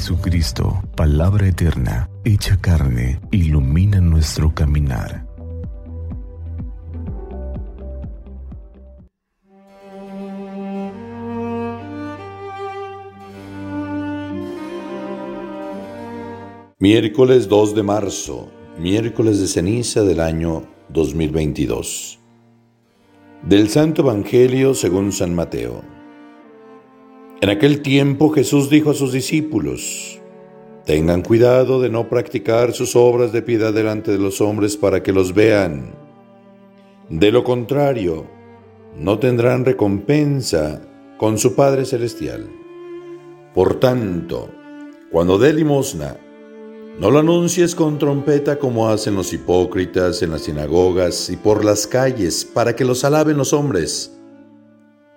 Jesucristo, palabra eterna, hecha carne, ilumina nuestro caminar. Miércoles 2 de marzo, miércoles de ceniza del año 2022. Del Santo Evangelio según San Mateo. En aquel tiempo Jesús dijo a sus discípulos, Tengan cuidado de no practicar sus obras de piedad delante de los hombres para que los vean. De lo contrario, no tendrán recompensa con su Padre Celestial. Por tanto, cuando dé limosna, no lo anuncies con trompeta como hacen los hipócritas en las sinagogas y por las calles para que los alaben los hombres.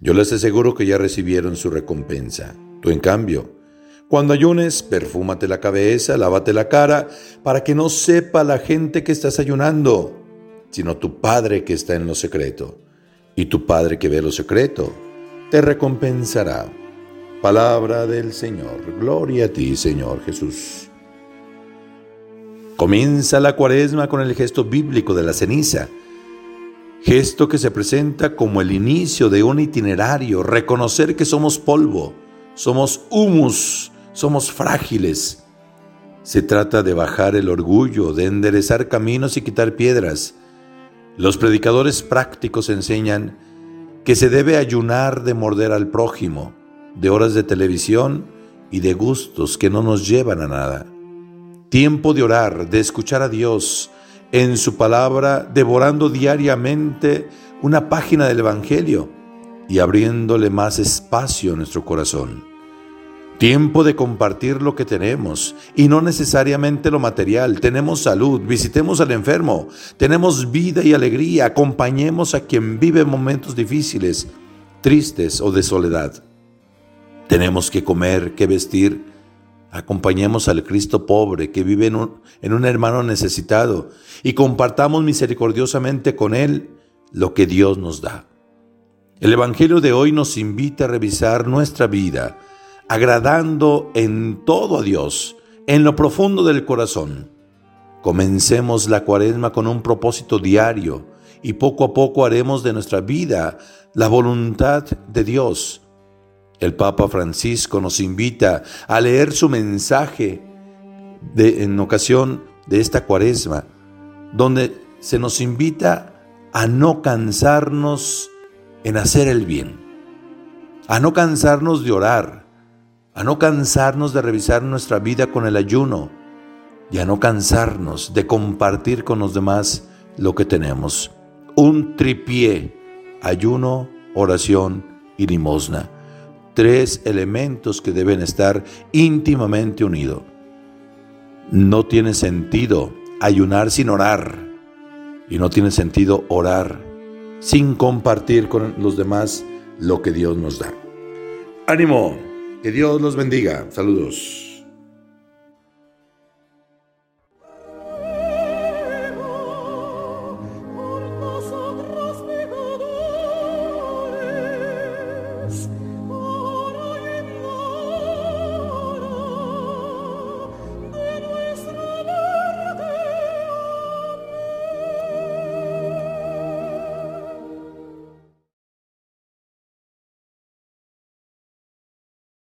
Yo les aseguro que ya recibieron su recompensa. Tú, en cambio, cuando ayunes, perfúmate la cabeza, lávate la cara, para que no sepa la gente que estás ayunando, sino tu Padre que está en lo secreto. Y tu Padre que ve lo secreto, te recompensará. Palabra del Señor. Gloria a ti, Señor Jesús. Comienza la cuaresma con el gesto bíblico de la ceniza, gesto que se presenta como el inicio de un itinerario, reconocer que somos polvo, somos humus, somos frágiles. Se trata de bajar el orgullo, de enderezar caminos y quitar piedras. Los predicadores prácticos enseñan que se debe ayunar de morder al prójimo, de horas de televisión y de gustos que no nos llevan a nada. Tiempo de orar, de escuchar a Dios en su palabra, devorando diariamente una página del Evangelio y abriéndole más espacio a nuestro corazón. Tiempo de compartir lo que tenemos y no necesariamente lo material. Tenemos salud, visitemos al enfermo, tenemos vida y alegría, acompañemos a quien vive momentos difíciles, tristes o de soledad. Tenemos que comer, que vestir, Acompañemos al Cristo pobre que vive en un, hermano necesitado y compartamos misericordiosamente con Él lo que Dios nos da. El Evangelio de hoy nos invita a revisar nuestra vida, agradando en todo a Dios, en lo profundo del corazón. Comencemos la cuaresma con un propósito diario y poco a poco haremos de nuestra vida la voluntad de Dios el Papa Francisco nos invita a leer su mensaje en ocasión de esta cuaresma, donde se nos invita a no cansarnos en hacer el bien, a no cansarnos de orar, a no cansarnos de revisar nuestra vida con el ayuno y a no cansarnos de compartir con los demás lo que tenemos. Un tripié, ayuno, oración y limosna tres elementos que deben estar íntimamente unidos. No tiene sentido ayunar sin orar y no tiene sentido orar sin compartir con los demás lo que Dios nos da. Ánimo, que Dios los bendiga. Saludos.